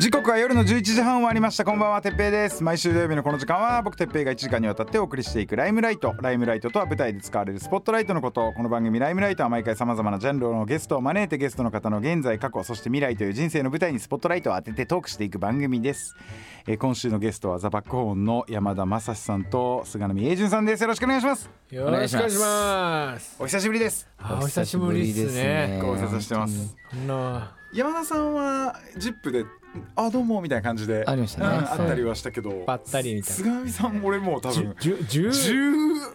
時刻は夜の11時半終わりました。こんばんはてっぺいです。毎週土曜日のこの時間は僕てっぺいが1時間にわたってお送りしていくライムライト。ライムライトとは舞台で使われるスポットライトのこと。この番組ライムライトは毎回さまざまなジャンルのゲストを招いてゲストの方の現在過去そして未来という人生の舞台にスポットライトを当ててトークしていく番組です、えー今週のゲストはザ・バックホーンの山田正史さんと菅波英順さんです。よろしくお願いします。よろしくお願いします。お久しぶりです。あお久しぶりですね。ご無沙汰してます。山田さんはジップであどうもみたいな感じで。ありましたね。うんあったりはしたけど。ばったりみたいな。菅波さん俺もう多分十十十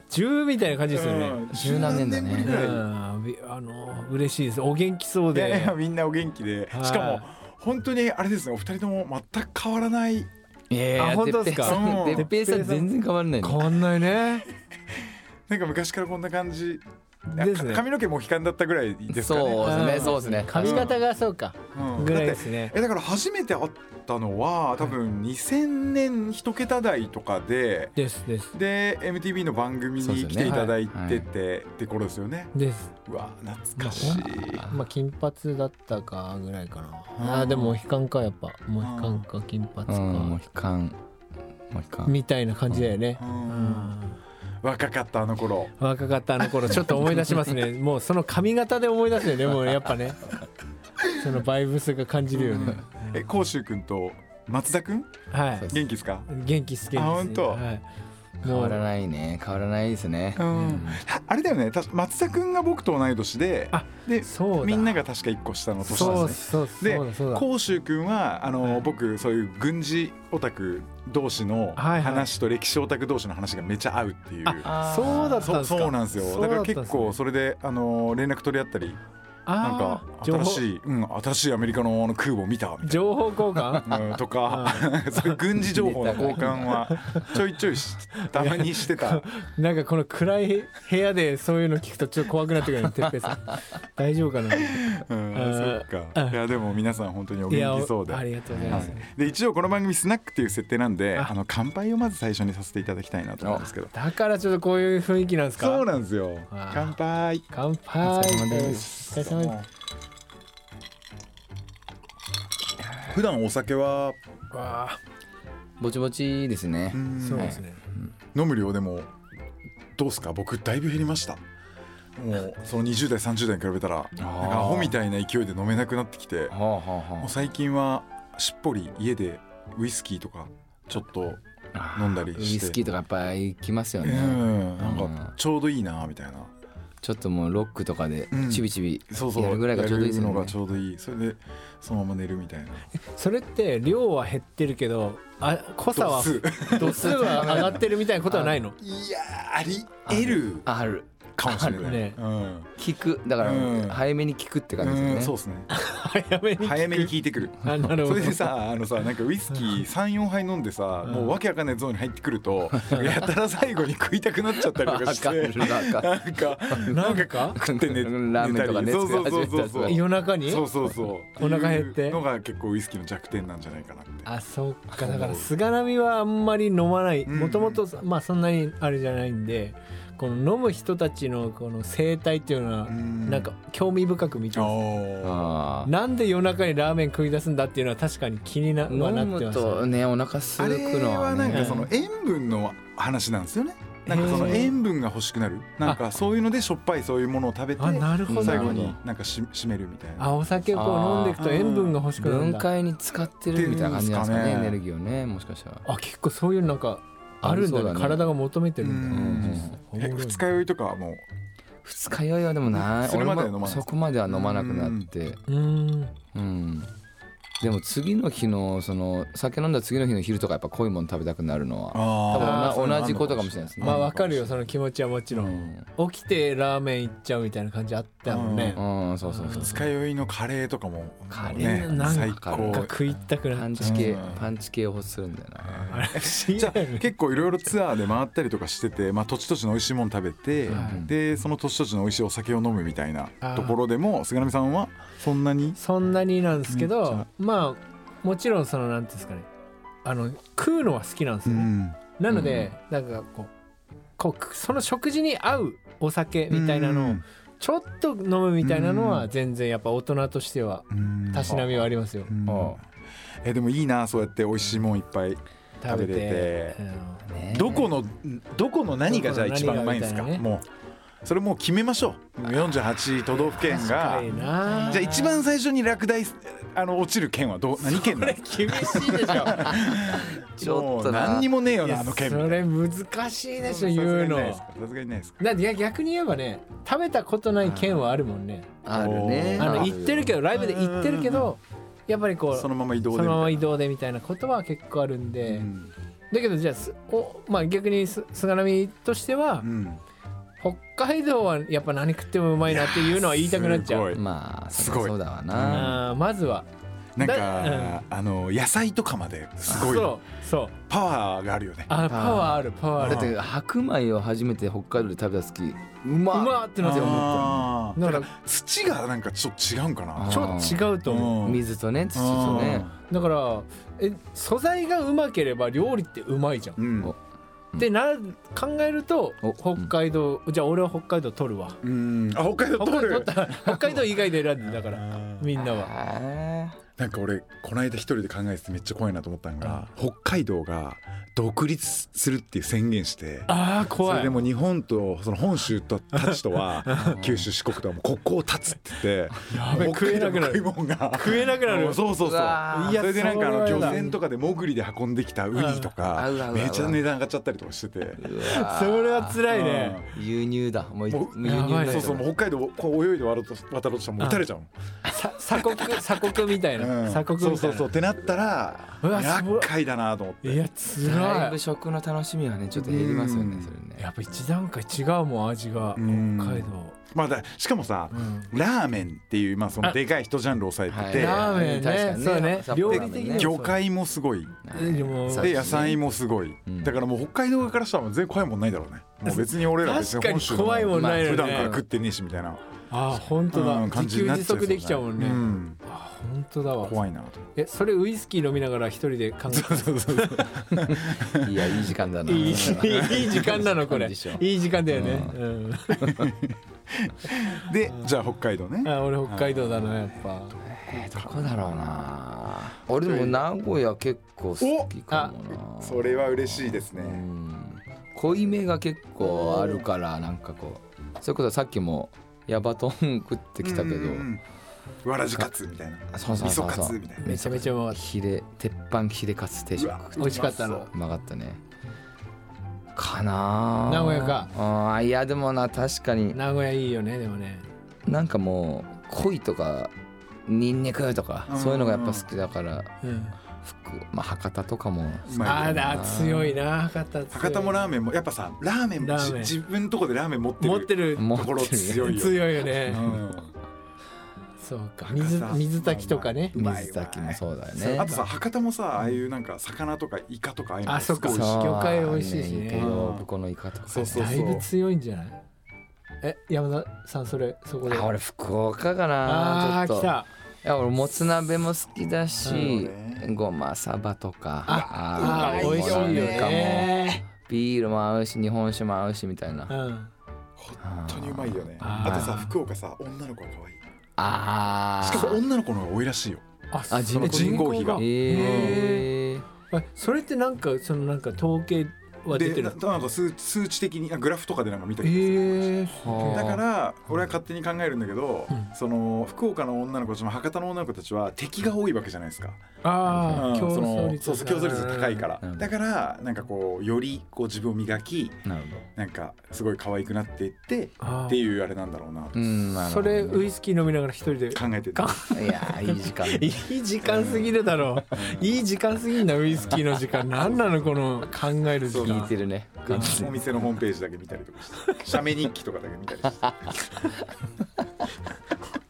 十みたいな感じですよね。十何年だね。年ぶりぐらい。んびあの嬉しいです。お元気そういやいでや。みんなお元気で。はい。しかも本当にあれですねお二人とも全く変わらない。いやいやあ本当ですか？てっぺいさんてっぺいさん全然変わらないね。変わんないね。なんか昔からこんな感じですね。か髪の毛も悲観だったぐらいですかね。そうですねん。そうですね。髪型がそうか。うん。ぐらいですね。えだから初めて会ったのは多分2000年一桁台とかでですです。で MTV の番組に来ていただいててって頃ですよね。です。うわ懐かしい。まあ金髪だったかぐらいかうん。な。あーでもモヒカンかやっぱ。モヒカンか金髪うん。もうか悲観。もう悲観。みたいな感じだよね。ううん。ん若かったあの頃。若かったあの頃。ちょっと思い出しますね。もうその髪型で思い出すよねもうやっぱね。そのバイブスが感じるよね、え甲州君と松田君？はい。元気ですか？元気です元気です、本当。はい、変わらないね。変わらないですね。うん。あれだよね。た松田君が僕と同い年であでそうだ。みんなが確か1個下の年ですそうそうねだそうだ。甲州君はあの、はい。僕そういう軍事オタク同士の話と歴史オタク同士の話がめっちゃ合うっていう、あそうだったんそうですか。そうなんですよ。だから結構それであの連絡取り合ったりなんか新しい、うん、新しいアメリカのあの空母見たみたい情報交換。な、うん、とか 軍事情報の交換はちょいちょいしたまにしてた。なんかこの暗い部屋でそういうの聞くとちょっと怖くなってくるねてっぺいさん。大丈夫かな？うん、そっか。いやでも皆さん本当にお元気そうで。ありがとうございます、はい、で一応この番組スナックっていう設定なんであ。あの乾杯をまず最初にさせていただきたいなと思うんですけど。だからちょっとこういう雰囲気なんですか？そうなんですよ。乾杯。乾杯お疲れ様ですお疲れ様です普段お酒は？わあ。ぼちぼちですね。うん。そうですね、飲む量でもどうですか？僕だいぶ減りました。もうその20代30代に比べたらなんかアホみたいな勢いで飲めなくなってきてはあはあはもう最近はしっぽり家でウイスキーとかちょっとあ飲んだりウイしてスキーとかやっぱ行きますようねん。なんかちょうどいいなみたいなちょっともうロックとかでうん。ちびちびそうそう。やるぐらいがちょうどいいですよね。やるのがちょうどいい。それでそのまま寝るみたいな。それって量は減ってるけどあ濃さは度数。度数は上がってるみたいなことはないの？いやーあり得る。あるかもしれない、ねうん。聞く。だからうん。早めに聞くって感じうんですよね。そうですね。早めに早めに聞いてくる。あなるほど。それでさあのさなんかウイスキー34杯飲んでさ、もうわけわかんないゾーンに入ってくると、やたら最後に食いたくなっちゃったりとかして。なんかなんか？食って寝ラーメンとかねそう。そうそうそうそう。夜中に？そうそうそう。お腹減って？のが結構ウイスキーの弱点なんじゃないかなって。あそうか。だから菅波はあんまり飲まない。うん。もともとまあそんなにあれじゃないんでこの飲む人たちのこの生態っていうのはん。なんか興味深く見てあます。なんで夜中にラーメン食い出すんだっていうのは確かに気になー飲むはなってます。とねお腹すくのははなんかねその塩分の話なんですよね。なんかその塩分が欲しくなる。なんかそういうのでしょっぱいそういうものを食べてあなるほど。最後になんかし締めるみたいな。あお酒をこう飲んでいくと塩分が欲しくなるん分だ解に使ってるみたいな感じなんですかねっていうんですかね。エネルギーをねもしかしたら。あ結構そういうなんかあるんだね。体が求めてるんだうん。ねえ二日酔いとかはもう？二日酔いはでもない。それまでは俺もそこまでは飲まなくなって。うん。うんでも次の日のその酒飲んだ次の日の昼とかやっぱ濃いもの食べたくなるのはあ多分同じことかもしれないですね。まあわかるよ。その気持ちはもちろうん。ん起きてラーメン行っちゃうみたいな感じあったもんね。うん。そうそうそう。二日酔いのカレーとかも。カレねーなんか食いたくなパっちゃンチ系。うんパンチ系を欲するんだよな。うあれ。不思議じゃ結構いろいろツアーで回ったりとかしてて、まあ、土地土地の美味しいもの食べて、はいでその土地土地の美味しいお酒を飲むみたいなところでも菅波さんはそんなに？そんなになんですけどゃまあもちろんそのなんていうんですかね。あの食うのは好きなんですよね、うん。なので、なんかこうこうその食事に合うお酒みたいなのをちょっと飲むみたいなのは全然やっぱ大人としてはうん。たしなみはありますよ。うん。あえでもいいなそうやって美味しいもんいっぱい食べれて。うん。ね。どこのどこの何がじゃあ一番うまいんですか？もうそれもう決めましょう。48都道府県が。じゃあ一番最初に落第すあの落ちる県はどう何県なの？厳しいでしょ。ちょっと何になもねえよなあの県。それ難しいでしょ言うの。さすがにないですか。だっていや逆に言えばね食べたことない県はあるもんね。あるね。あのあ行ってるけどライブで行ってるけどやっぱりこうそのまま移動でそのまま移動でみたいなことは結構あるんで、うん。だけどじゃあすお、まあ、逆にす菅波としては、うん北海道はやっぱ何食ってもうまいなっていうのは言いたくなっちゃう。まあすごい。そうだわな。まずは。なんだかあの野菜とかまですごい。そう。そう。パワーがあるよね。あパワーあるパワーある。だって白米を初めて北海道で食べた時うまうまーってなって思っただから土がなんかちょっと違うんかな。ちょっと違うと思う。うん。水とね土とね。だからえ素材がうまければ料理ってうまいじゃん。うんおってな考えるとお北海道じゃあ俺は北海道取るわ。うん。あ北海道北海道取取る北海道以外で選んでだからみんなは。へなんか俺この間一人で考えててめっちゃ怖いなと思ったのが北海道が独立するっていう宣言してあ怖い。れでも日本とその本州とたちとは 九州四国とはもう国交を断つって言って食えなくなる。食い物が食えなくなるそうそうそう。うわー。それでなんかあの漁船とかで潜りで運んできたウニとかめっちゃ値段上がっちゃったりとかしてて。それは辛いね。輸入だ。もう輸入そうそうもう北海道こう泳いで渡ろうと渡ろうとしたらもう撃たれちゃうさ鎖国鎖国みたいな鎖国みたいな。そうそうそう。ってなったら厄介だなと思って。いやだい。辛いぶ食の楽しみはねちょっと減りますよねうん。それね。やっぱ一段階違うもん味が。うん。北海道。まあだしかもさうん。ラーメンっていうまあそのでかい一ジャンルを抑えて。て、はいラーメン確かにね。ねそうね。料理的に魚介もすごい。えで野菜もすごい、うん。だからもう北海道側からしたらもう全然怖いもんないだろうね。もう別に俺ら別に本州の怖いもんないよ普段からね食ってねえしみたいな。あー本当うんだ自給感じになっ自足できちゃうもんね。うん。あ本当だわ。怖いなとえそれウイスキー飲みながら一人で考えいやいい時間だな。いいいいい時間なのこれ。いい時間だよね。うん。でじゃあ北海道ね。あ俺北海道だなやっぱ。えーどこだろうな。俺でも名古屋結構好きかもな。それは嬉しいですね。うん。濃いめが結構あるからなんかこう。それこそさっきもヤバトン食ってきたけど、うんうんうんわらじカツみたいな。そうそうそう味噌カそうツみたいな。めちゃめちゃうまかっヒレ鉄板ヒレカツ定食うわた美味しかったなうまかったね。かなあ名古屋か。あーいやでもな確かに。名古屋いいよねでもね。なんかもう鯉とかニンニクとかうん。そういうのがやっぱ好きだからうん。福まあ博多とかもうまいあーだ強いな博多強い。博多もラーメンもやっぱさラーメンもラーメン。じ自分のとこでラーメン持ってる持ってる。持ところってる。強いよ強いよね。うんそうか。水水炊きとかね。水炊きもそうだよね。あとさ博多もさああいうなんか魚とかイカとかああいうのあそっか。魚介美味しいしね。イカ用このイカとか。ねそうそう。だいぶ強いんじゃない？え山田さんそれそこで？あ俺福岡かなちょっと。あー来た。いや俺もつ鍋も好きだし、ごまさばとか。あーもうー美味しいよね。ビールも合うし日本酒も合うしみたいな、うん。本当にうまいよね。あとさ福岡さ女の子が可愛いあしかも女の子の方が多いらしいよ。ああ人口人口比が。えー、えそれってなんかそのなんか統計は出てる？でななんか数数値的にあグラフとかでなんか見たえ気がする。ー。はあ。だから俺は勝手に考えるんだけど、うん。その福岡の女の子たちも博多の女の子たちは敵が多いわけじゃないですか、うんああ競争率そうそう競争率が高いから、うん。だからなんかこうよりこう自分を磨きなるなんかすごい可愛くなっていってっていうあれなんだろうなうんそれウイスキー飲みながら一人で。考えてていやーいい時間。いい時間すぎるだろう。いい時間すぎんなウイスキーの時間。なんなのこの考える時聞い間てるね。お店のホームページだけ見たりとかして。写メ日記とかだけ見たりして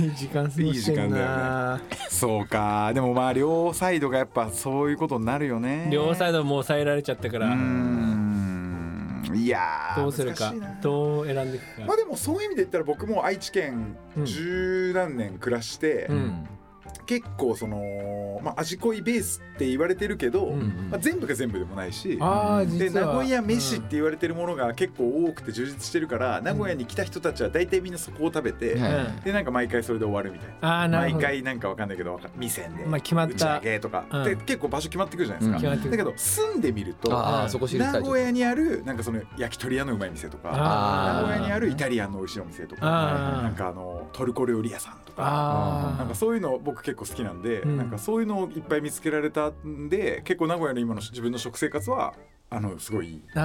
いい時間過ごしてんいい時間だなそうか。でもまあ両サイドがやっぱそういうことになるよね。両サイドもう抑えられちゃったから。ん。いやーどうするか。どう選んでいくか。まあでもそういう意味で言ったら僕も愛知県うん十何年暮らして、うん結構その、まあ、味濃いベースって言われてるけど、うんまあ、全部が全部でもないしああで実は。名古屋飯って言われてるものが結構多くて充実してるから、名古屋に来た人たちは大体みんなそこを食べて、はいうんでなんか毎回それで終わるみたいな。毎回なんかわかんないけどわか味仙で、まあ決まった。打ち上げとか、うん。で結構場所決まってくるじゃないですか、だけど住んでみると名古屋にあるなんかその焼き鳥屋のうまい店とか名古屋にあるイタリアンの美味しいお店とかなんかあのトルコ料理屋さんとか。あなんかそういうの僕結構好きなんで、うん。なんかそういうのをいっぱい見つけられたんで結構名古屋の今の自分の食生活はあのすごいた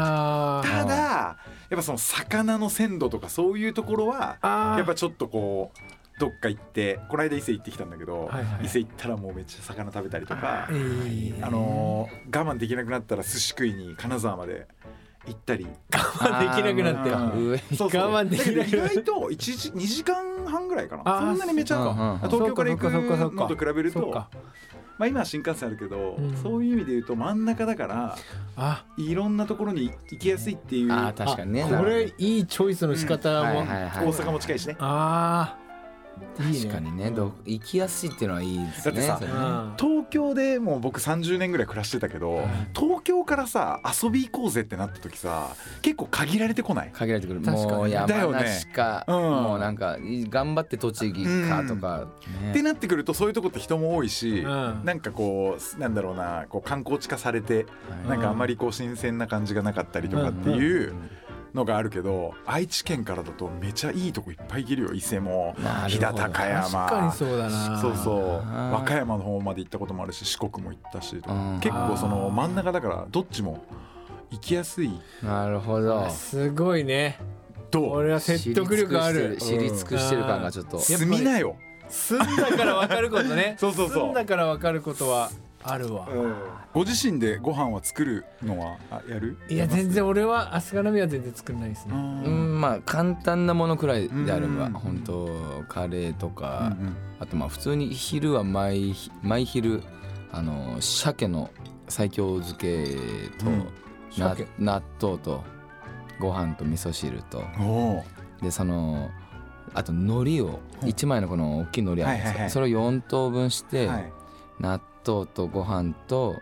だやっぱその魚の鮮度とかそういうところはやっぱちょっとこうどっか行ってこの間伊勢行ってきたんだけど、はいはい。伊勢行ったらもうめっちゃ魚食べたりとかえーあのー我慢できなくなったら寿司食いに金沢まで行ったり。我慢できなくなってあー。上そうそう。我慢できない。だけど意外と1時2時間半ぐらいかな。そんなにめちゃうんうんうん東京から行くそっか。そっかそっかのと比べると。そっかまあ今は新幹線あるけど、うん。そういう意味で言うと真ん中だからあいろんなところに行きやすいっていうあー確かにねあこれいいチョイスの仕方はいもはいはい大阪も近いしねああ確かにね。ど行きやすいっていうのはいいですね。だってさ東京でもう僕30年ぐらい暮らしてたけど、東京からさ遊び行こうぜってなった時さ結構限られてこない？限られてくる。確かにもう山だよね。梨か、うん。もうなんか頑張って栃木かとか、ね。ってなってくるとそういうとこって人も多いし、うん。なんかこうなんだろうなこう観光地化されて、はい。なんかあんまりこう新鮮な感じがなかったりとかっていうのがあるけど、愛知県からだとめちゃいいとこいっぱい行けるよ。伊勢も飛騨高山。確かにそうだな。そう和歌山の方まで行ったこともあるし四国も行ったしうん。結構その真ん中だからどっちも行きやすい。なるほど。すごいね。どう？俺は説得力ある。知り尽くしてる。感がちょっと、うん。住みなよ、住んだから分かることね。そうそうそう。住んだから分かることはあるわ。ご自身でご飯は作るのはあやる？いや全然俺は飛鳥波は全然作れないですうねうんんまあ簡単なものくらいであればうん。本当カレーとうんか、あとまあ普通に昼は毎毎昼あの鮭の西京漬けと、うん。納豆とご飯と味噌汁と。でそのあと海苔をうん。1枚のこの大きい海苔あるんですよ、はいはいはい。それを4等分して、はい。納豆とご飯と,、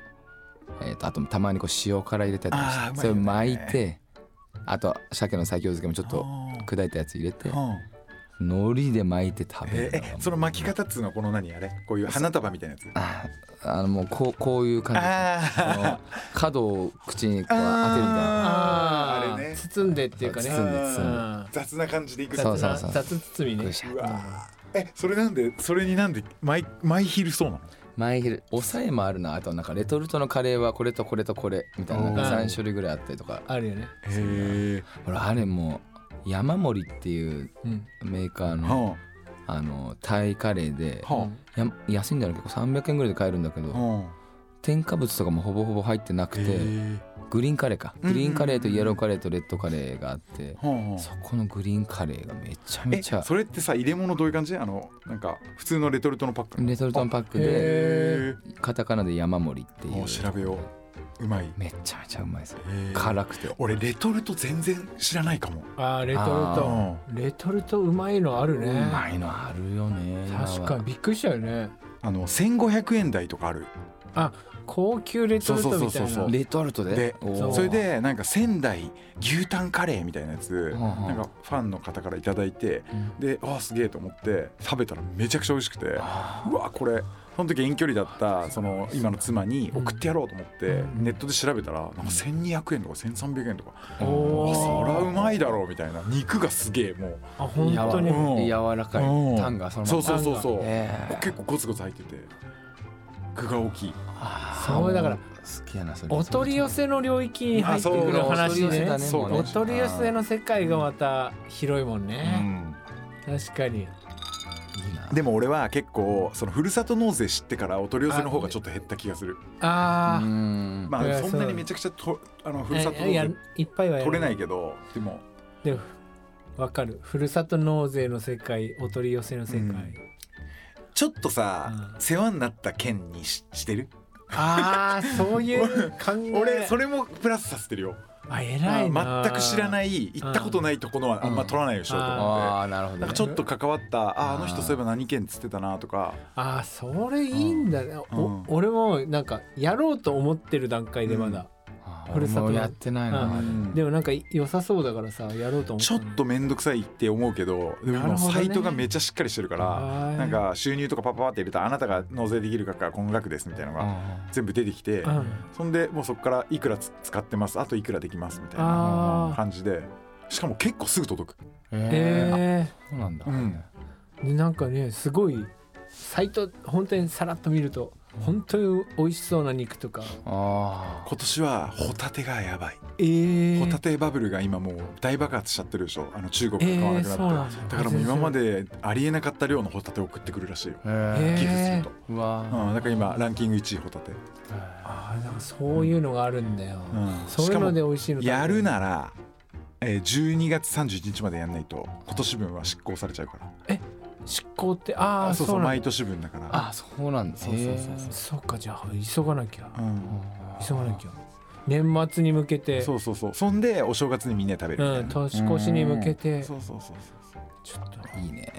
えー、とあとたまにこう塩辛入れたりしてそれを巻いてあと鮭の西京漬けもちょっと砕いたやつ入れてうん。海苔で巻いて食べるえーえその巻き方っつうのはこの何？あれ？こういう花束みたいなやつ？ああのもうこうこういう感じ。角を口にこう当てるみたいな。あれね。包んでっていうかね。包んで包んで。うん。雑な感じでいくそうそうそう雑包みね。うわー。えそれなんでそれになんで毎毎昼そうなの？毎昼抑えもあるな。あとなんかレトルトのカレーはこれとこれとこれみたいななん。かおー3種類ぐらいあったりとか。あるよね。へえ俺あれもう山盛りっていううん。メーカーのはあ。のタイカレーであ。はや安いんだろう結構300円ぐらいで買えるんだけどあ。は添加物とかもほぼほぼ入ってなくてえグリーンカレーか。うんグリーンカレーとイエローカレーとレッドカレーがあってそこのグリーンカレーがめちゃめちゃそれってさ入れ物どういう感じ？あのなんか普通のレトルトのパックレトルトのパックでカタカナで山盛りっていう。う調べよう。うまい。めちゃめちゃうまいです。辛くて。俺レトルト全然知らないかも。あーレトルト。レトルトうまいのあるね。うまいのあるよね確かに。びっくりしたよね。あの1500円台とかある。あ高級レトルトみたいそうそうそうそうなレトルトで？それでなんか仙台牛タンカレーみたいなやつなんかファンの方からいただいてでああすげえと思って食べたらめちゃくちゃ美味しくてうわこれその時遠距離だったその今の妻に送ってやろうと思ってネットで調べたらなんか1200円とか1300円とか。そりゃうーまいだろうみたいな。肉がすげえもう。あ本当にうん。柔らかいうん。タンがそのまそまうそうそうそう。へー。結構ゴツゴツ入ってて具が大きい。そうだから好きやなそれ。お取り寄せの領域に入ってくるあそう話お取り寄せねお取り寄せの世界がまた広いもんうねん。確かに。でも俺は結構そのふるさと納税知ってからお取り寄せの方がちょっと減った気がする。あー。うん。まあそんなにめちゃくちゃとあのふるさと納いや税いっぱいはや取れないけどでも。でもわかる。ふるさと納税の世界お取り寄せの世界、うんちょっとさ、うん。世話になった県にししてる？ああそういう考え。俺それもプラスさせてるよ。あ偉いな。全く知らない行ったことないとこのはあんま取らないようにしようと思って。ああなるほど、ね。なんか、ちょっと関わったああの人そういえば何県っつってたなとか。あそれいいんだね、うん。お俺もなんかやろうと思ってる段階でまだ、あふるさとやってないな、うん。でもなんか良さそうだからさやろうと思って。ちょっと面倒くさいって思うけどでもサイトがめっちゃしっかりしてるからはいなんか収入とかパパパって入れたらあなたが納税できる額からこの額ですみたいなのが全部出てきてうん。そんでもうそこからいくらつ使ってますあといくらできますみたいな感じで。しかも結構すぐ届く。ええー、そうなんだ、うん。なんかねすごいサイト本当にさらっと見ると本当に美味しそうな肉とか。あ今年はホタテがやばい。えー、ホタテバブルが今もう大爆発しちゃってるでしょ。あの中国が買わなくなって、えーだ。だからもう今までありえなかった量のホタテを送ってくるらしいよ。あえー。寄付すると、うわうん、だから今ランキング1位ホタテ、あーなんかそういうのがあるんだよ、うん。そういうので美味しいのやるなら、えー、12月31日までやんないと今年分は執行されちゃうから執行ってああそうそう毎年分だから。あそうなんだ。そうそうそうそっかじゃあ急がなきゃ。うん、急がなきゃ。年末に向けて。そうそうそう。そんでお正月にみんなで食べるうんな、年越しに向けて。そうそうそうそうちょっと。いいね。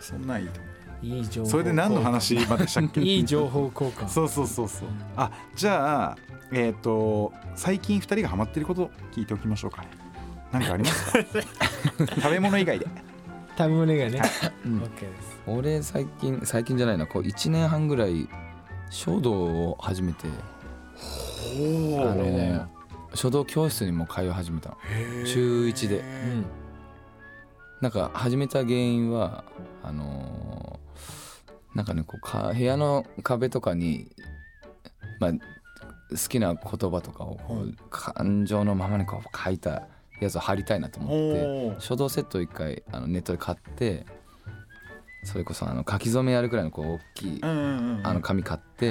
そんなんいいと思いい情報うそれで何の話までしたっけ？いい情報交換。そうそうそうそう。あじゃあえっ、と最近2人がハマってること聞いておきましょうか。ね何かありますか？食べ物以外で食べ物がね。うん。OK です。俺最近最近じゃないな。こう1年半ぐらい書道を始めておあの書道教室にも通い始めたの。週1で。うん。なんか始めた原因はあのーなんかねこうか部屋の壁とかにまあ好きな言葉とかをこう感情のままにこう書いたやつを貼りたいなと思って書道セットを一回あのネットで買ってそれこそあの書き初めやるくらいのこう大きいあの紙買ってい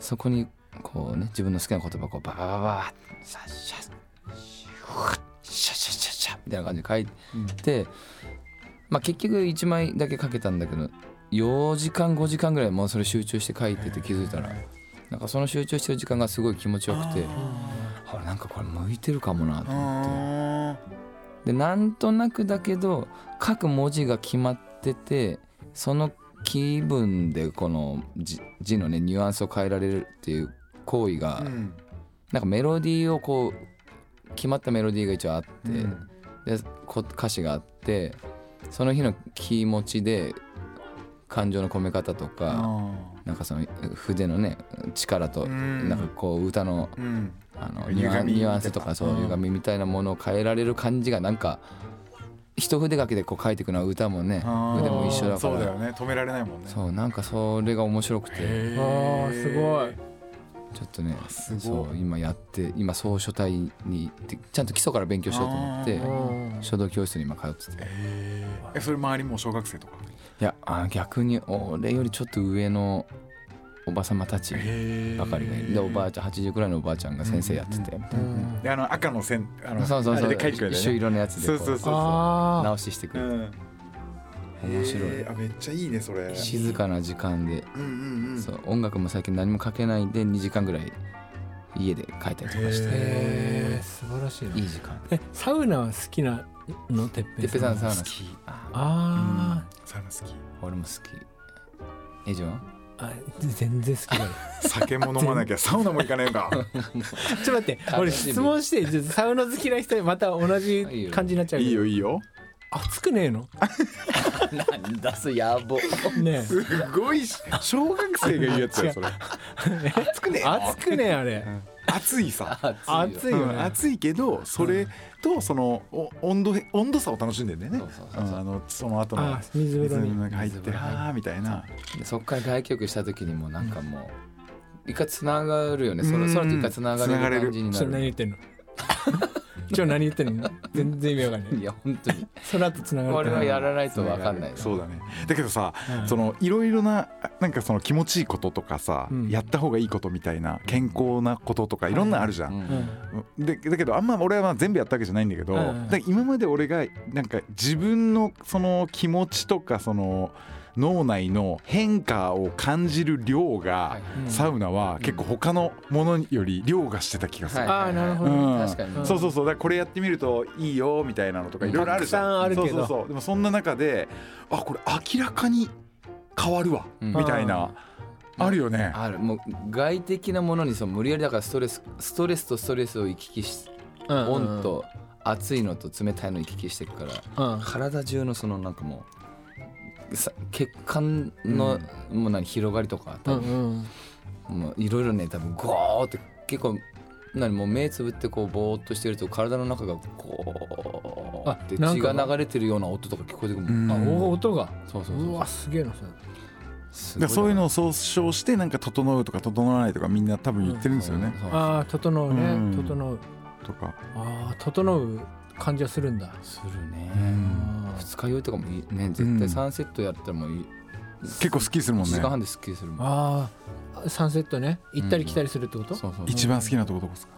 そこにこうね自分の好きな言葉をこうバババババッシャッシャッシュッシャッシャッシャッシャッみたいな感じで書いてまあ結局1枚だけ書けたんだけど4時間5時間ぐらいもうそれ集中して書いてて気づいたらなんかその集中してる時間がすごい気持ちよくてあれなんかこれ向いてるかもなと思って。あでなんとなくだけど書く文字が決まっててその気分でこの字字のねニュアンスを変えられるっていう行為が、ーうん。なんかメロディーをこう決まったメロディーが一応あって、うん。でこ歌詞があってその日の気持ちで感情の込め方とか、あなんかその筆のね力と、うん。なんかこう歌のあのニュアン歪みニュアンスとかそううん。歪みみたいなものを変えられる感じがなんか一筆書きでこう書いていくのは歌もねあー筆も一緒だから。そうだよね。止められないもんね。そうなんかそれが面白くて。あーすごい。ちょっとねそう今やって今総書体にでちゃんと基礎から勉強しようと思ってうん。書道教室に今通ってて。いえそれ周りも小学生とか？やあ逆に俺よりちょっと上のおばさまたちばかりがいる。でおばあちゃん80くらいのおばあちゃんが先生やってて。あの赤の線あのそうそうそう。あれで書いてくれた一緒色のやつでこそうそうそう直ししてくれて。うん。面白い。えー。あめっちゃいいねそれ。静かな時間で。うんうんうん。そう音楽も最近何もかけないで2時間ぐらい家で書いたりとかして。へえ素晴らしいな。いい時間。えサウナは好きなの？てっぺてっぺさんサウナ好き。ああサウナ好き。俺も好き。えジョン？ーあ全然好きだよ酒も飲まなきゃサウナも行かねえか ちょっと待って俺質問してちょっとサウナ好きな人にまた同じ感じになっちゃういいよいいよ。熱くねえの？なんだそやぼねえ。すごいし小学生が言うやつだよそれ。熱くねえ熱くねえあれ熱いさ。熱いよね。うん熱いけどそれとそのお温度温度差を楽しんでんだよね。そうそうそうそう。うんあのその後のあ水風呂に。水の中入って水風呂入ってあーみたいな。でそっから外局した時にもなんかもう一回つながるよね。そうん。れそれと一回つながれる感じになる。言ってんの 今日何言ってんの？全然意味わかんない。いや本当に。その後つながるこれはやらないと分かんない。そうだね。だけどさうん。そのいろいろななんかその気持ちいいこととかさうん。やった方がいいことみたいな健康なこととかいろんなのあるじゃうん。んうん。でだけどあんま俺はまあ全部やったわけじゃないんだけど、今まで俺がなんか自分のその気持ちとかその脳内の変化を感じる量がはい。サウナは結構他のものより量がしてた気がする、あーなるほどうん。確かに。そうそうそう。だからこれやってみるといいよみたいなのとかいろいろあるじゃん。たくさんあるけど。そうそうそう。でもそんな中であこれ明らかに変わるわ、うん。みたいな。あるよね。ある。もう外的なものにそう無理やりだからストレスストレスとストレスを行き来しうんうん温と熱いのと冷たいの行き来していくからうん。体中のそのなんかもうさ血管の、もう何広がりとかう多分、んうん。もういろいろね多分ゴーって結構何もう目つぶってこうぼーっとしてると体の中がこうあってなんか血が流れてるような音とか聞こえてくるあお音が。そうそうそうう。わすげえなそれ。そういうのを総称してなんか整うとか整わないとかみんな多分言ってるんですよね、そうああ整うね。うん。整う。とか。ああ整う感じはするんだ。するね、あ二日酔いとかもいいね。絶対3セットやったらもういい、結構好きするもん1時ね間半ですっきりするもん。あーサンセットね。行ったり来たりするってこと、そうそう一番好きなとこどこですか？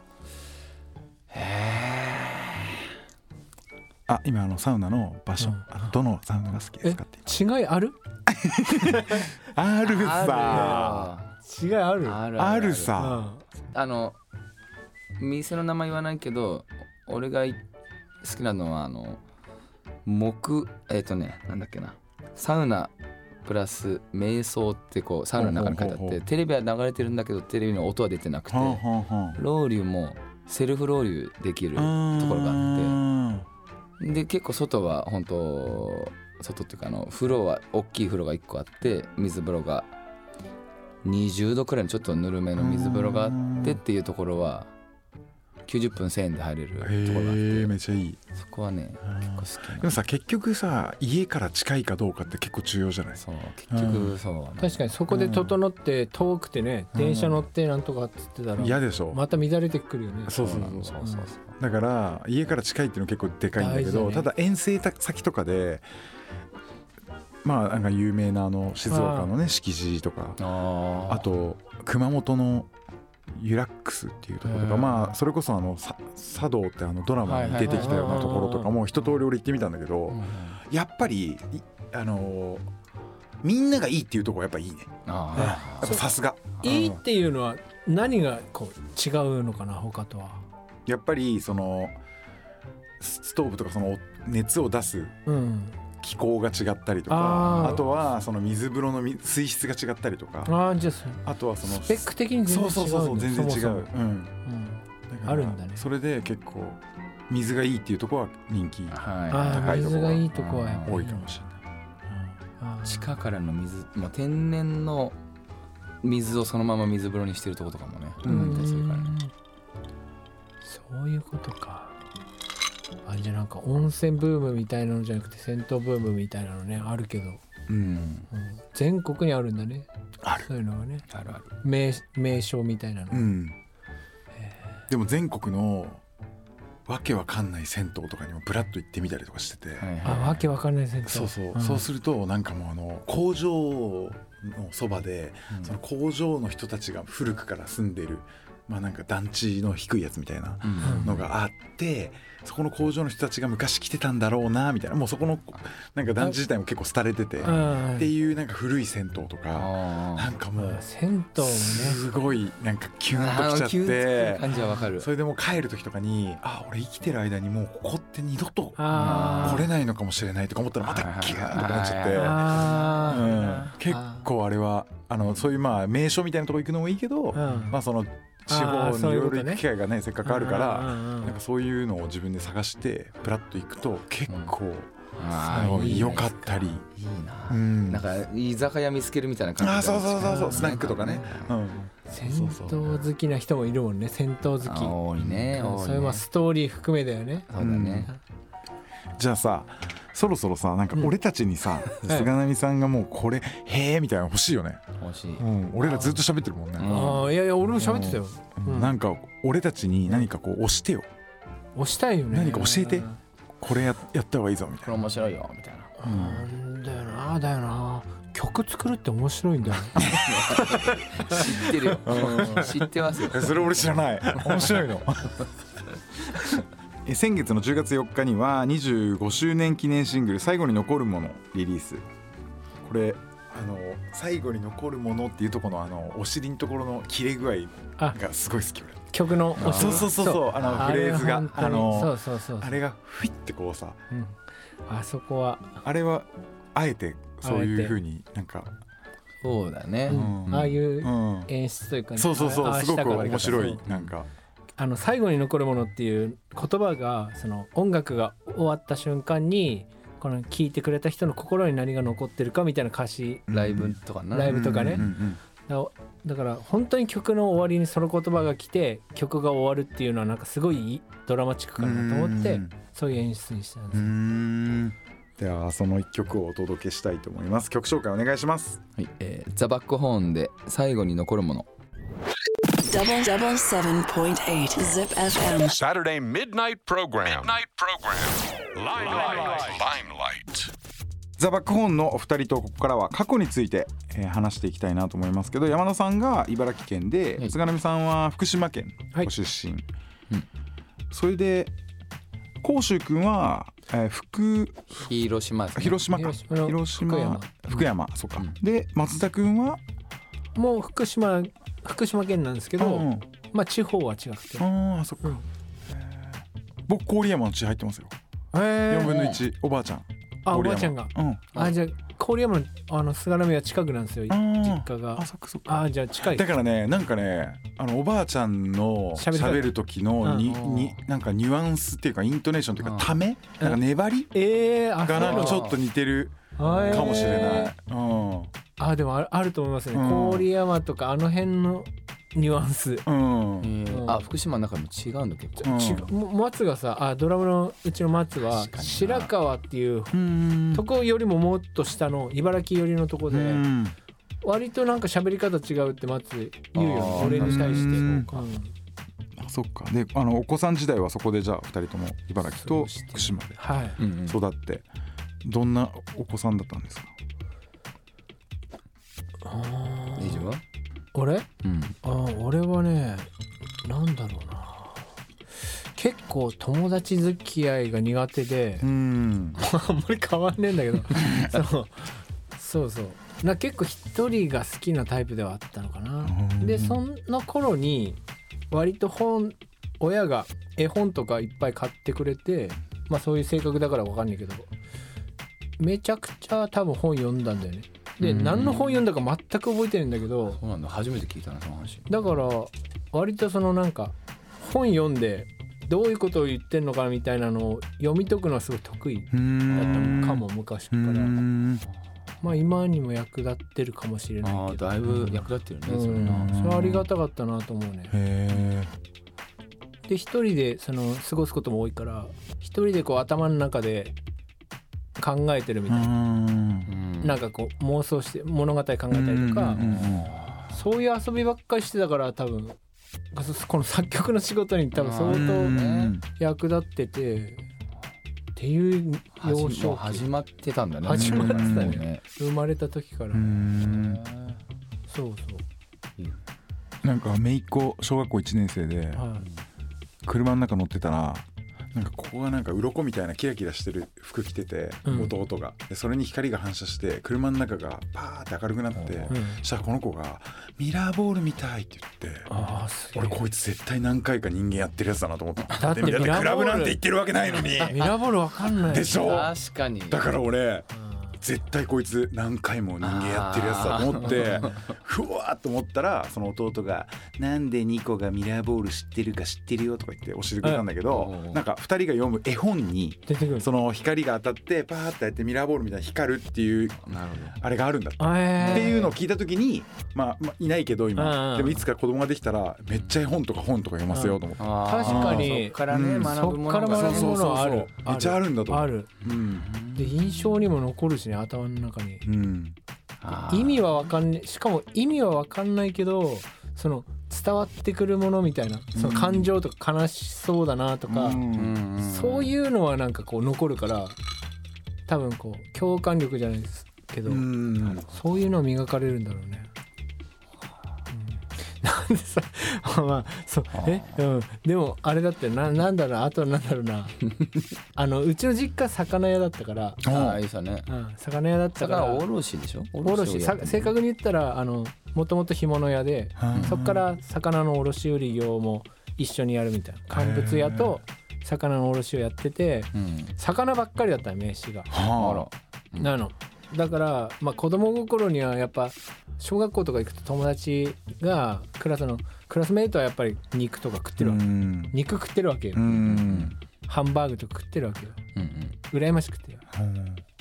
あ今あのサウナの場所、うん。あのどのサウナが好きですかって。え違いある？あるさ。あ違いあるるあるある。さあの店の名前言わないけど俺がい好きなのはあの木えっ、とねなんだっけな。サウナプラス瞑想ってこうサウナの中に書いてあってテレビは流れてるんだけどテレビの音は出てなくてロウリュもセルフロウリュできるところがあってで結構外は本当外っていうかあの風呂は大きい風呂が1個あって水風呂が20度くらいのちょっとぬるめの水風呂があってっていうところは90分1000円で入れるところがあって。めっちゃいい。そこはね結構好き。なでもさ結局さ家から近いかどうかって結構重要じゃない？そう結局そう確かにそこで整って遠くてね、電車乗ってなんとかっつってたら嫌でしょ。また乱れてくるよね。そうそうそうそう。そうだから家から近いっていうの結構でかいんだけど、ね。ただ遠征先とかでまあなんか有名なあの静岡のね敷地とかあー。あと熊本のユラックスっていうところとかまあそれこそあのさ茶道ってあのドラマに出てきたようなところとかも一通り俺行ってみたんだけどやっぱりいあのみんながいいっていうところはやっぱいいね。あやっぱさすが。いいっていうのは何がこう違うのかな他とは？やっぱりそのスストーブとかその熱を出すうん気候が違ったりとかあとはその水風呂のみ水質が違ったりとかああじゃあそあとはそのスペック的に全然違そううそうそうそう全然違う。そもうん。そもうん。だからあるんだね。それで結構水がいいっていうところは人気。はああ高いとこ水がいいとこはやっぱ多いかもしれない地下からの水もう。天然の水をそのまま水風呂にしてるとことかもねあったりするからねそういうことかあじゃあなんか温泉ブームみたいなのじゃなくて銭湯ブームみたいなのねあるけど、うん。うん。全国にあるんだね。ある。そういうのがね。あるある。名名称みたいなの、うん。でも全国のわけわかんない銭湯とかにもブラッと行ってみたりとかしてて、はいあわけわかんない銭湯。そうそう、ん。そうするとなんかもうあの工場のそばで、その工場の人たちが古くから住んでるまあなんか団地の低いやつみたいなうん。のがあって、そこの工場の人たちが昔来てたんだろうなみたいな。もうそこのなんか団地自体も結構廃れてて、っうん。ていうなんか古い銭湯とかあなんかもう銭湯すごいなんかキュンときちゃって感じはわかる。それでもう帰る時とかにあ俺生きてる間にもうここって二度と来れないのかもしれないとか思ったらまたキューンとかなっちゃって。結構あれはあのそういうまあ名所みたいなとこ行くのもいいけど、うん。まあその地あ方ーにいうろいろ行く機会がねせっかくあるから、なんかそういうのを自分で探してプラッと行くと結構、あーあの良かったり、いいな、うん。なんか居酒屋見つけるみたいな感じあーそうそうそうそううんスナックとかね、うん、銭そうそう湯好きな人もいるもんね銭湯好き。あ多いねそれはストーリー含めだよね。そうだね、じゃあさそろそろさなんか俺たちにさ、菅波さんがもうこれへえみたいなの欲しいよね、欲しい、うん、俺らずっと喋ってるもんね、うんああいやいや俺も喋ってたよ。うん。なんか俺たちに何かこう押してよ。押したいよね。何か教えて。これややった方がいいぞみたいな。これ面白いよみたいな。なん。だよなだよな。曲作るって面白いんだよ。知ってるよ。知ってますよ。えそれ俺知らない。面白いの。え先月の10月4日には25周年記念シングル「最後に残るもの」リリース。こ俺あの最後に残るものっていうところのあのお尻のところの切れ具合あ。がすごい好き俺。曲のあそうそうそうそう。あのフレーズが。あのそうそうそうあれがフィッてこうさ。うん。あそこは。あれはあえてそういう風になんか。そうだね、うん。ああいううん。演出というか、そうそうそう。すごく面白い。なんか。あの最後に残るものっていう言葉がその音楽が終わった瞬間にこの聴いてくれた人の心に何が残ってるかみたいな歌詞ライブとかな、ライブとかね。だだから本当に曲の終わりにその言葉が来て曲が終わるっていうのはなんかすごいドラマチックかなと思ってうん。そういう演出にしたんでうすではその一曲をお届けしたいと思います。曲紹介お願いします。はいえーザ・バックホーンで最後に残るもの Double double seven point eight Zip FM. Saturday midnight program. Midnight program. Limelight. Limelight. ザ・バックホーンのお二人とここからは過去について、えー話していきたいなと思いますけど山田さんが茨城県で、はい。菅波さんは福島県はい。ご出身、うん。それで甲州君は、えー福広島ですね。広島か。広島。の広島。福山。福山。そうか、うん。で松田君は？もう福島福島県なんですけど、うんまあ地方は違くて。ああそっか、うん。僕郡山の血入ってますよ。へー。4分の1おばあちゃん。あおばあちゃんが。うん。あじゃあ郡山のあの菅波は近くなんですよ実家が。あそっかそっか。あじゃあ近い。だからねなんかねあのおばあちゃんの喋り方。喋る時のに、うん。になんかニュアンスっていうかイントネーションっていうかうんため？なんか粘り？えー、あがなんかちょっと似てるかもしれない、えーあでもあるあると思いますね。うん。郡山とかあの辺のニュアンス。あ福島の中でも違うんだ結構、うん。松がさあドラムのうちの松は白川っていううんとこよりももっと下の茨城寄りのとこでうん。割となんか喋り方違うって松言うよね俺に対して。うんうん。あそっか。であのお子さん時代はそこでじゃあ2人とも茨城と福島で育ってどんなお子さんだったんですか？大丈夫俺？うん。あ俺はねなんだろうな。結構友達付き合いが苦手で。うん。あんまり変わんねえんだけど。そう。そうそう。な結構一人が好きなタイプではあったのかな。でその頃に割と本親が絵本とかいっぱい買ってくれてまあそういう性格だからわかんないけどめちゃくちゃ多分本読んだんだよねでうん。何の本読んだか全く覚えてないんだけどそうなんだ。初めて聞いたなその話。だから割とそのなんか本読んでどういうことを言ってんのかみたいなのを読み解くのはすごい得意だったのかも昔かうらん。まあ今にも役立ってるかもしれないあけど。あだいぶ役立ってるね、それうんな。それはありがたかったなと思うね。へで一人でその過ごすことも多いから一人でこう頭の中で考えてるみえたいな、うん。なんかこう妄想して物語考えたりとか、うんうんうんそういう遊びばっかりしてたから多分この作曲の仕事に多分相う当ん。役立っててっていう幼少期。始まってたんだね。始まってたね。生まれた時から、うんそう。そうなんか姪っ子小学校1年生ではい。車の中乗ってたらなんかここがなんか鱗みたいなキラキラしてる服着てて、うん。弟が。でそれに光が反射して車の中がパーって明るくなって、うん。そしたらこの子が「ミラーボールみたい」って言ってああすげえ。俺こいつ絶対何回か人間やってるやつだなと思った。だってクラブなんて言ってるわけないのに。ミラーボールわかんない。でしょ？確かに。だから俺うん絶対こいつ何回も人間やってるやつだと思ってふわーっと思ったらその弟が「なんでニコがミラーボール知ってるか知ってるよ」とか言って教えてくれたんだけどうんなんか2人が読む絵本にその光が当たってパーッとやってミラーボールみたいに光るっていうなるあれがあるんだって。あえー。っていうのを聞いた時に、まあ、まあいないけど今でもいつか子供ができたらめっちゃ絵本とか本とか読ませようと思って、確かに。そっからね、うん学ぶものがめっちゃあるんだと思う。ある。うん。で印象にも残るしね頭の中に。うん。意味はわかんないしかも意味はわかんないけどその伝わってくるものみたいなその感情とか悲しそうだなとか、そういうのはなんかこう残るから多分こう共感力じゃないですけど、うん。そういうのは磨かれるんだろうね。うん、でさ まあそうえうん。でもあれだってななんだろうなあとはなんだろうな。あのうちの実家魚屋だったから、ああいいさね。うん、魚屋だったから。魚おろしでしょ？おおろしさをやってね正確に言ったらあのもともと干物屋でそこから魚の卸売業も一緒にやるみたいな。乾物屋と魚の卸をやっててうん。魚ばっかりだったの名刺が。あはら。なのだから、まあ、子供心にはやっぱ小学校とか行くと友達がクラスのクラスメイトはやっぱり肉とか食ってうるわけ、ん。肉食ってるわけよ、うん。ハンバーグとか食ってるわけよ。うんうん。羨ましくてよ。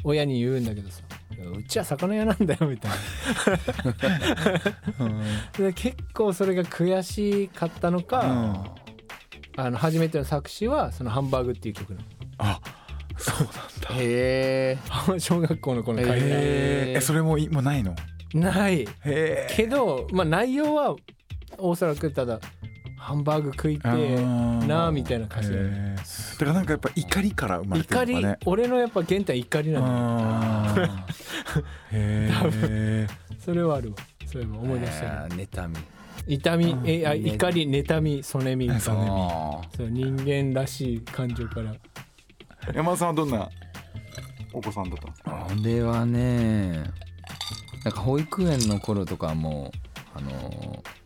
親に言うんだけどさ「いやうちは魚屋なんだよ」みたいな。で結構それが悔しかったのか、あの初めての作詞はその「ハンバーグ」っていう曲なあへえの 小学校のこの書いてあるえそれも今ないの？ない。けど、まあ、内容はおそらくただハンバーグ食いてなあみたいな歌詞だからなんかやっぱ怒りから生まれて怒りるのかね。俺のやっぱ原点は怒りなんだよ。へえ それはあるわ。そういえば思い出した妬み。痛みえあね怒り妬みそねみ。そう人間らしい感情から。山田さんはどんなお子さんだったんですかあ俺はねなんか保育園の頃とかもあのー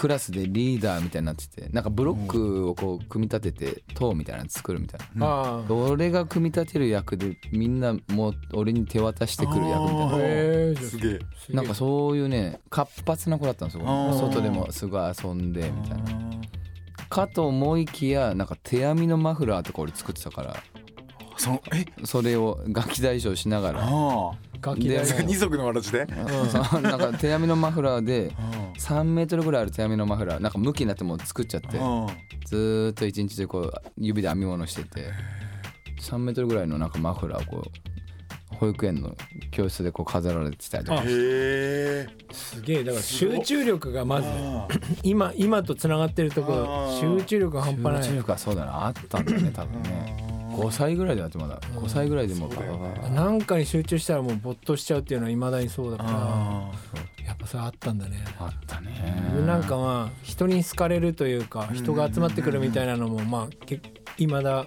クラスでリーダーみたいになっててなんかブロックをこう組み立てて塔みたいなの作るみたいな。ああ。俺が組み立てる役でみんなもう俺に手渡してくる役みたいな。すげえ。なんかそういうね活発な子だったんですよ外でもすごい遊んでみたいな。かと思いきやなんか手編みのマフラーとか俺作ってたからそのえ？それをガキ大将しながら。ああ。二足のわらじでそう。なんか手編みのマフラーで 3メートルぐらいある手編みのマフラー。なんか向きになってもう作っちゃってずーっと一日でこう指で編み物してて3メートルぐらいのなんかマフラーをこう保育園の教室でこう飾られてたりとか。すげえ。だから集中力がまず今今とつながってるところ集中力が半端ない。集中力はそうだな。あったんだよね多分ね5歳ぐらいであってまだ。5歳ぐらいでもなんかに集中したらもう没頭しちゃうっていうのはいまだにそうだからあやっぱそれあったんだね。あったね。なんかまあ人に好かれるというか人が集まってくるみたいなのもまあけいまだ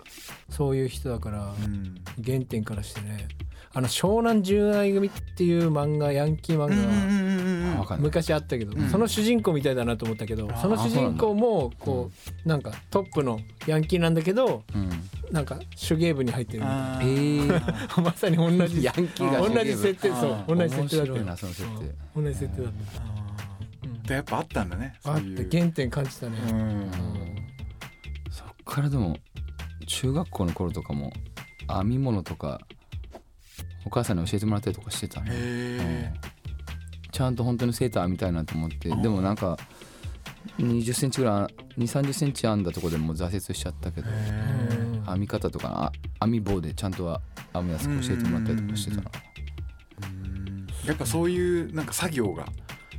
そういう人だからうん。原点からしてねあの湘南純愛組っていう漫画ヤンキー漫画が昔あったけどその主人公みたいだなと思ったけどその主人公もこうなんかトップのヤンキーなんだけどうん。なんか手芸部に入ってるみたいな。まさに同じ。ヤンキーが同じ設定そう。同じ設定だった面白いなその設定。うん。同じ設定だった。でやっぱあったんだねあっそういう。て原点感じたね。うん。そっからでも中学校の頃とかも編み物とかお母さんに教えてもらったりとかしてたねへちゃんと本当にセーター編みたいなと思ってでもなんか2 0センチぐらい2 3 0センチ編んだとこでもう挫折しちゃったけどうん。編み方とかあ編み棒でちゃんとは編むやつ教えてもらったりとかしてたなえやっぱそういうなんか作業が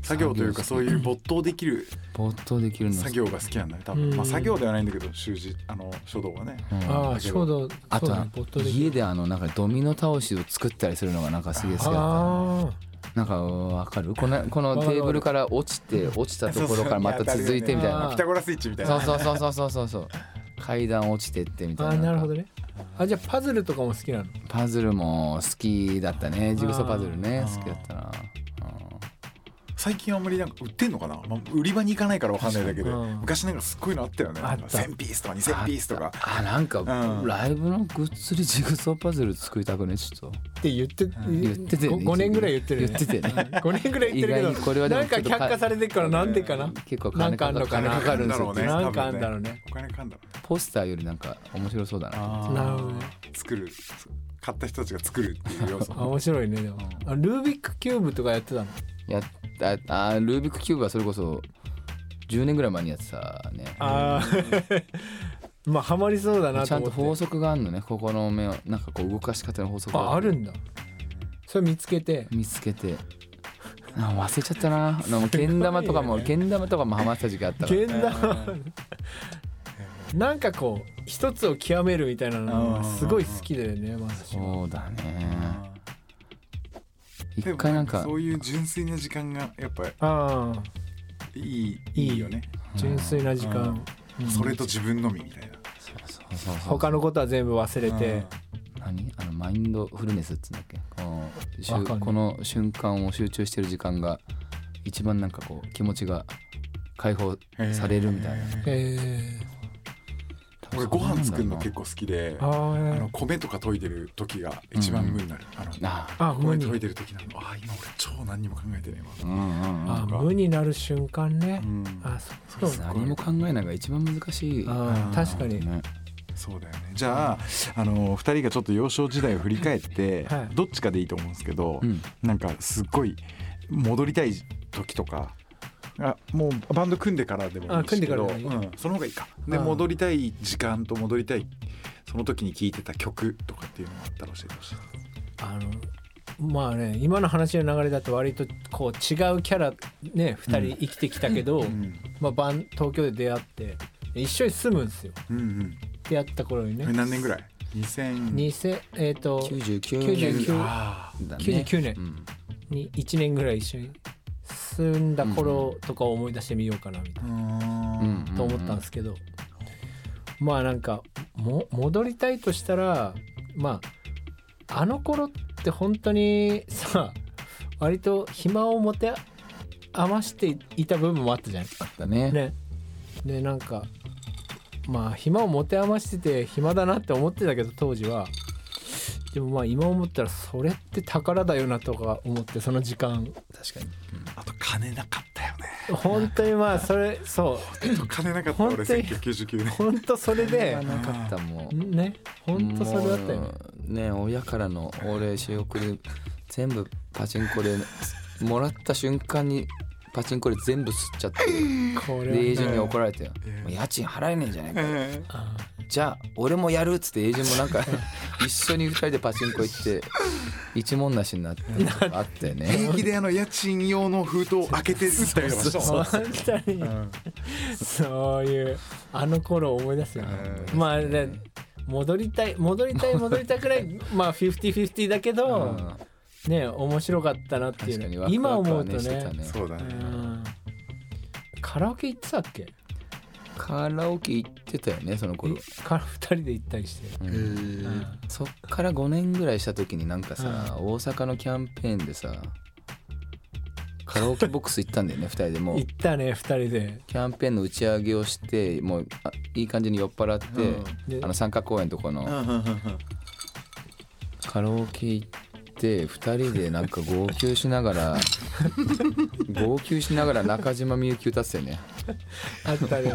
作業というかそういう没頭できる没頭できるの作業が好きなんだね多分。まあ作業ではないんだけど習字あの書道はね。うん。ああだけど。衝動そうだあとは家であのなんかドミノ倒しを作ったりするのがなんかすげえ好きだったあなんかわかる？このこのテーブルから落ちて落ちたところからまた続いてみたいな。ピタゴラスイッチみたいな。そうそうそうそうそう。そうそう階段落ちてってみたいな。ーなるほどね。あじゃあパズルとかも好きなの？パズルも好きだったね。ジグソーパズルね。好きだったな最近あんまりなんか売ってんのかな、まあ、売り場に行かないからわかんないだけで。うん。昔なんかすっごいのあったよね。あった。1000ピースとか2000ピースとか。あなんかん。ライブのグッズでジグソーパズル作りたくねちょっと。って言って言っててね。5, 年ぐらい言ってるね。言っててね。5年ぐらい言ってる意外にけこれはなんか却下されてるからなんでかな？結構金かあんのかなかかるんだろうね。なんかあんだろうね。お金かかんだろうね。ポスターよりなんか面白そうだな。なるほどね作る。買った人たちが作るっていう要素。あ面白いねでも。あルービックキューブとかやってたの？やったあールービックキューブはそれこそ10年ぐらい前にやってたね。ああ まあハマりそうだなちゃんとと思って法則があるのね。ここの目をなんかこう動かし方の法則がああるんだ。それ見つけて。見つけて。あ忘れちゃったな。あのけん玉とかも けん玉とかもハマってた時期あったけん玉。なんかこう一つを極めるみたいなのがすごい好きだよね私はそうだね一回なんかそういう純粋な時間がやっぱりあ。いいいい。いいよね。純粋な時間、うん。それと自分のみみたいな。そうそうそう他のことは全部忘れて、何？あのマインドフルネスっつうんだっけ？この瞬間を集中してる時間が一番なんかこう気持ちが解放されるみたいな。え俺ご飯作るの結構好きでー、あの米とか研いでる時が一番無になる、あのああ無に米研いでる時なのあ今俺超何にも考えてねえわ。うんうんうん。あ無になる瞬間ね、うん。あそうそう何も考えないのが一番難しい。あー確かに、ね。そうだよね。じゃああの2人がちょっと幼少時代を振り返って、はい。どっちかでいいと思うんですけど、うん。なんかすっごい戻りたい時とかあもうバンド組んでからでもいいあ組んでからどうん、その方がいいか。であ戻りたい時間と戻りたいその時に聴いてた曲とかっていうのがあったら教えてほしい。あのまあね今の話の流れだと割とこう違うキャラね2人生きてきたけど、うん。まあ、バン東京で出会って一緒に住むんですよ。うんうん。出会った頃にね。何年ぐらい？2000 2000えっ、と99 99年。あだね99年。うんに1年ぐらい一緒に住んだ頃とかを思い出してみようかなみたいあううん。と思ったんですけど、まあなんかも戻りたいとしたらまああの頃って本当にさ割と暇を持て余していた部分もあったじゃん。あったね。ね。でなんかまあ暇を持て余してて暇だなって思ってたけど当時は。でもまあ今思ったらそれって宝だよなとか思ってその時間。確かに金なかったよね。本当にまあそれそ金なかった俺本当に1999う年本当それで。なかったもん。ね。本当それだったよね。ね親からのお礼仕送り全部パチンコでもらった瞬間にパチンコで全部吸っちゃってこれはね。でエージに怒られてよええもう家賃払えねえんじゃないかじゃあ俺もやるっつってエージェントもなんか 一緒に二人でパチンコ行って一文なしになってあったよね。平気であの家賃用の封筒を開けて打ったりとかしたもん本当にそう。いうあの頃を思い出すよね。うん。まあね戻りたい戻りたい戻りたいくらいまあ50-50だけどね面白かったなっていうの確かに今思うとワクワクはねねね。そうだね。うん。カラオケ行ってたっけ？カラオケ行ってたよねその頃、から2人で行ったりして、うん。うんそっから5年ぐらいした時になんかさ、大阪のキャンペーンでさカラオケボックス行ったんだよね2人でも。う行ったね2人で。キャンペーンの打ち上げをしてもうあいい感じに酔っ払って、であの三角公園とこのカラオケ行って2人でなんか号泣しながら号泣しながら中島みゆき歌ってたよね あったね。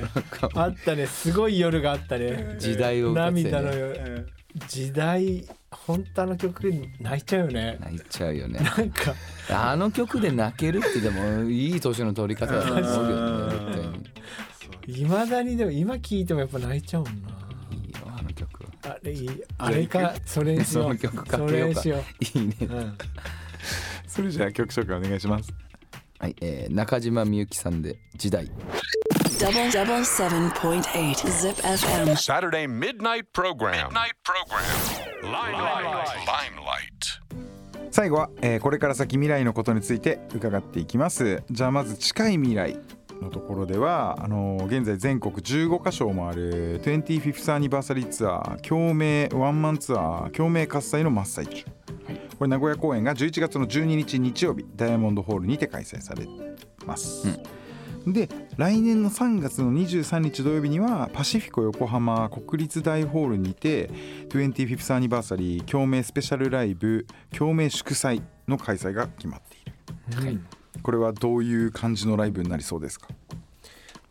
あったね。すごい夜があったね。時代を涙のよね夜時代本当あの曲泣いちゃうよね。泣いちゃうよね。なんか。あの曲で泣けるってでもいい年の取り方だと思うよね絶対に。いまだにでも今聴いてもやっぱ泣いちゃうもんな。いいよあの曲。あれいいあれかそれにしよそうの曲か。そけよう。かいいね。う、うん、それじゃあ曲紹介お願いしますはい、えー、中島みゆきさんで時代 Double double seven point eight Zip FM. Saturday midnight program. Midnight program. Limelight. Limelight. 最後は、えーこれから先未来のことについて伺っていきますじゃあまず近い未来のところではあのー現在全国15カ所を回る 25th アニバーサリーツアー共鳴ワンマンツアー共鳴喝采の真っ最中、これ名古屋公演が11月の12日日曜日ダイヤモンドホールにて開催されます、で来年の3月の23日土曜日にはパシフィコ横浜国立大ホールにて 25th アニバーサリー共鳴スペシャルライブ共鳴祝祭の開催が決まっている、これはどういう感じのライブになりそうですか？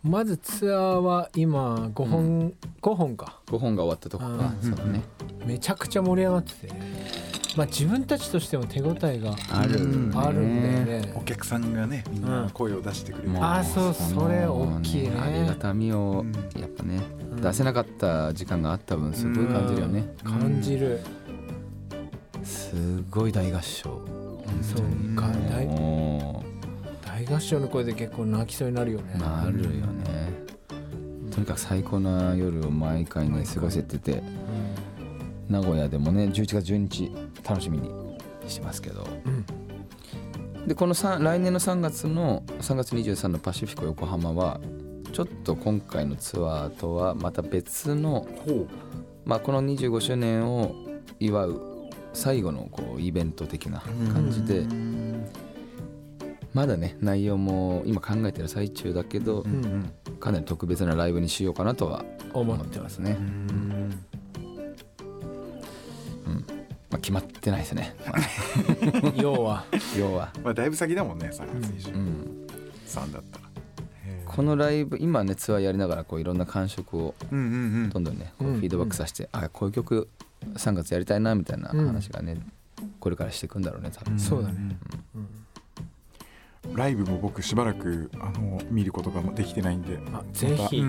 まずツアーは今5本、5本か。5本が終わったとこ。かあそうだね。めちゃくちゃ盛り上がっててまあ自分たちとしても手応えがあるうんあるんだよね。お客さんがねみんな声を出してくれる、もうあそうのそれ大きいね。ありがたみをうんやっぱね、出せなかった時間があった分すごい感じるよね、感じる、すごい大合唱。そうか。大も大合唱の声で結構泣きそうになるよね。うなるよね。とにかく最高な夜を毎回ね過ごせてて名古屋でもね11月12日楽しみにしてますけど、でこの3来年の3月の3月23のパシフィコ横浜はちょっと今回のツアーとはまた別の、まあ、この25周年を祝う最後のこうイベント的な感じでまだね内容も今考えてる最中だけどうんかなり特別なライブにしようかなとは思思っててますすね、まあ、決まってないですね、ま あ要は。要は、まあだいぶ先だもんね3月うん、23だったら。このライブ今ねツアーやりながらこういろんな感触をうんうんどんどんねこううんフィードバックさせて、あこういう曲3月やりたいなみたいな話がね、これからしていくんだろうね多分、うん。そうだね。ライブも僕しばらくあの見ることができてないんであぜひ。ぜ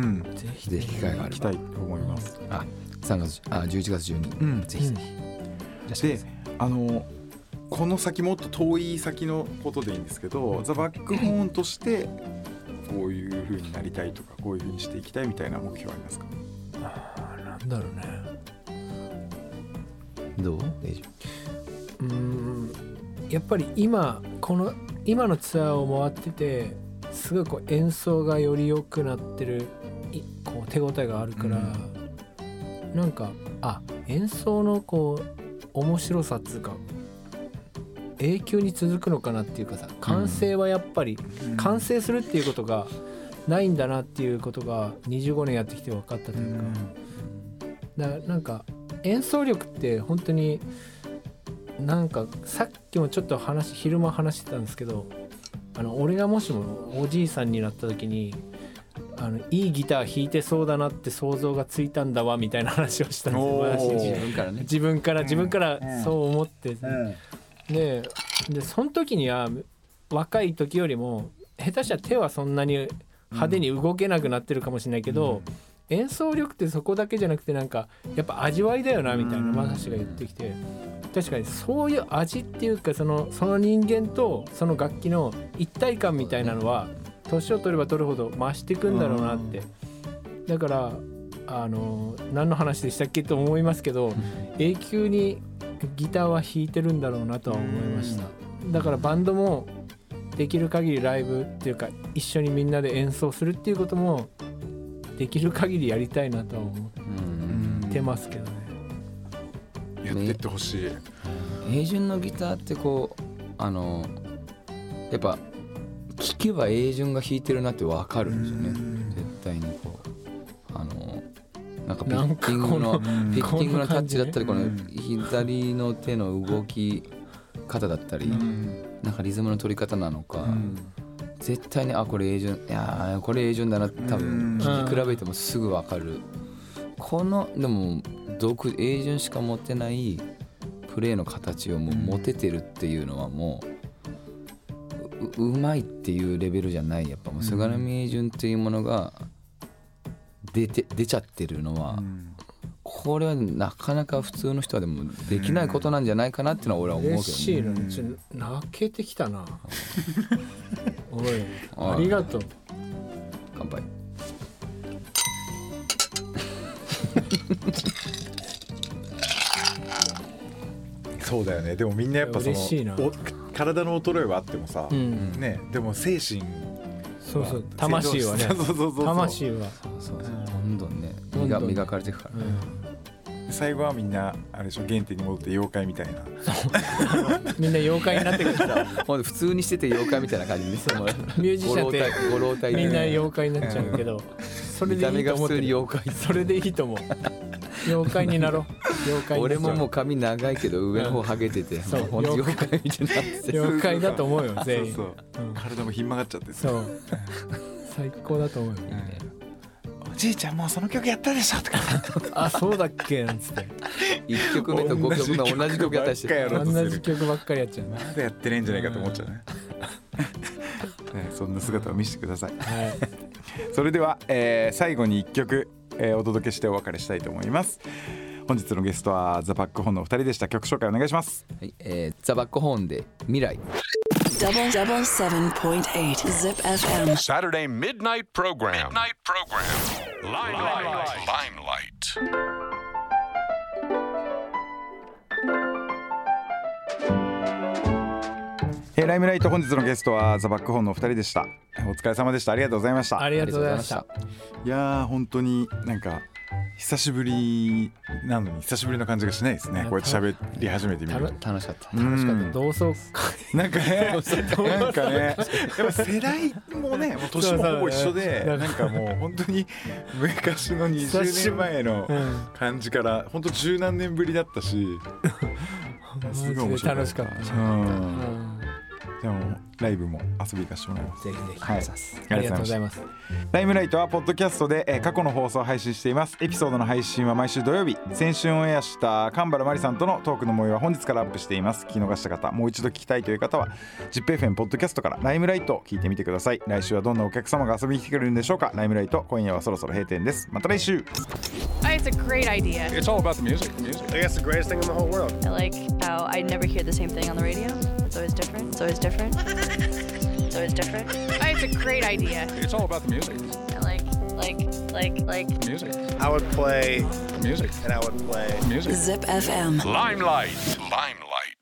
ひ。ぜひ機会があれば。行きたいと思います。あ3月あ11月12、うん。ぜひぜひ、でせあのこの先もっと遠い先のことでいいんですけどザ・バックホーンとしてこういう風になりたいとかこういう風にしていきたいみたいな目標ありますか？あーなんだろうね。どう？大丈うーんやっぱり今この今のツアーを回っててすごいこう演奏がより良くなってるいこう手応えがあるから、なんかあ演奏のこう面白さっつうか永久に続くのかなっていうかさ完成はやっぱり、完成するっていうことがないんだなっていうことが25年やってきて分かったというか。だからなんか演奏力って本当になんかさっきもちょっと話昼間話してたんですけどあの俺がもしもおじいさんになった時にあのいいギター弾いてそうだなって想像がついたんだわみたいな話をしたんですよ。自分からね。自分から自分からそう思って、ででその時には若い時よりも下手したら手はそんなに派手に動けなくなってるかもしれないけど、演奏力ってそこだけじゃなくてなんかやっぱ味わいだよなみたいなうん。まさしが言ってきて。確かにそういう味っていうかそのその人間とその楽器の一体感みたいなのは年を取れば取るほど増していくんだろうなって。だからあの何の話でしたっけと思いますけど永久にギターは弾いてるんだろうなとは思いました。だからバンドもできる限りライブっていうか一緒にみんなで演奏するっていうこともできる限りやりたいなとは思うん。ってますけどね。やってってほしい。英順のギターってこうあのやっぱ聴けば英順が弾いてるなってわかるんですよね。絶対にこう。あのなんかピッキングのピッキングのタッチだったりこのうん左の手の動き方だったりなんかリズムの取り方なのか絶対にあこれ英順いやーこれ英順だな多分聴き比べてもすぐわかる。このでも独英順しか持ってないプレーの形をもう持ててるっていうのはもうううまいっていうレベルじゃない。やっぱもう菅波英順っていうものが出て出ちゃってるのはこれはなかなか普通の人はでもできないことなんじゃないかなっていうのは俺は思うけどね。嬉しい泣けてきたな。おいあありがとう。乾杯。そうだよね。でもみんなやっぱその嬉しいな。お体の衰えはあってもさ、うん。ねでも精神そうそう。魂はね。そうそうそうそう。魂は。そうそうどんどんねどんどん磨磨かれていくから。ね最後はみんなあれでしょ原点に戻って妖怪みたいな。みんな妖怪になってくるさ ほんで普通にしてて妖怪みたいな感じでそのミュージシャンってみんな妖怪になっちゃうけどそれ見でいいと思ってる。に妖怪。それでいいと思う妖怪になろう。妖怪に俺ももう髪長いけど上の方ハゲててそう。妖怪。みたいになってて。妖怪だと思うよ全員。そうそう、うん。体もひん曲がっちゃってさそう。最高だと思うよ。おじいちゃんもうその曲やったでしょとか。あそうだっけなんつって。1曲目と5曲目同じ曲やったりし同じ曲ばっかやて。同じ曲ばっかりやっちゃう。まだやってないんじゃないかと思っちゃうね。ねそんな姿を見せてください。はい。それでは、えー最後に1曲、えー、お届けしてお別れしたいと思います。本日のゲストはザ・バックホンの二人でした。曲紹介お願いします、はいえー、ザ・バックホンで未来。サタデーミッドナイトプログラムええーライムライト本日のゲストはザ・バックホーンのお二人でした。お疲れ様でした。ありがとうございました。ありがとうございました。いやー本当になんか久しぶりなのに久しぶりの感じがしないですね。こうやって喋り始めてみると楽しかった。うん。楽しかった。同窓会。なんかね。なんかね。やっぱ世代もね もう年もほぼ一緒でなんかもう本当に昔の20年前のうん感じから本当十何年ぶりだったし。すごい面白楽しかった。うん。うんでもライブも遊び行かせてもらいますぜひぜひはいありがとうございますライムライトはポッドキャストで、えー過去の放送を配信していますエピソードの配信は毎週土曜日先週オンエアした神原真理さんとのトークの模様は本日からアップしています聞き逃した方もう一度聞きたいという方は ZIPFM ポッドキャストからライムライトを聞いてみてください来週はどんなお客様が遊びに来てくれるんでしょうかライムライト今夜はそろそろ閉店ですまた来週 It's a great idea. It's all about the music. music. I guess the greatest thing in the whole world. I like how I never hear the same thing on the radio. It's always different. It's always different. So it's always different. Oh, it's a great idea. It's all about the music. I like, like, like, like. Music. I would play Music. and I would play. Music. Zip FM. Limelight. Limelight.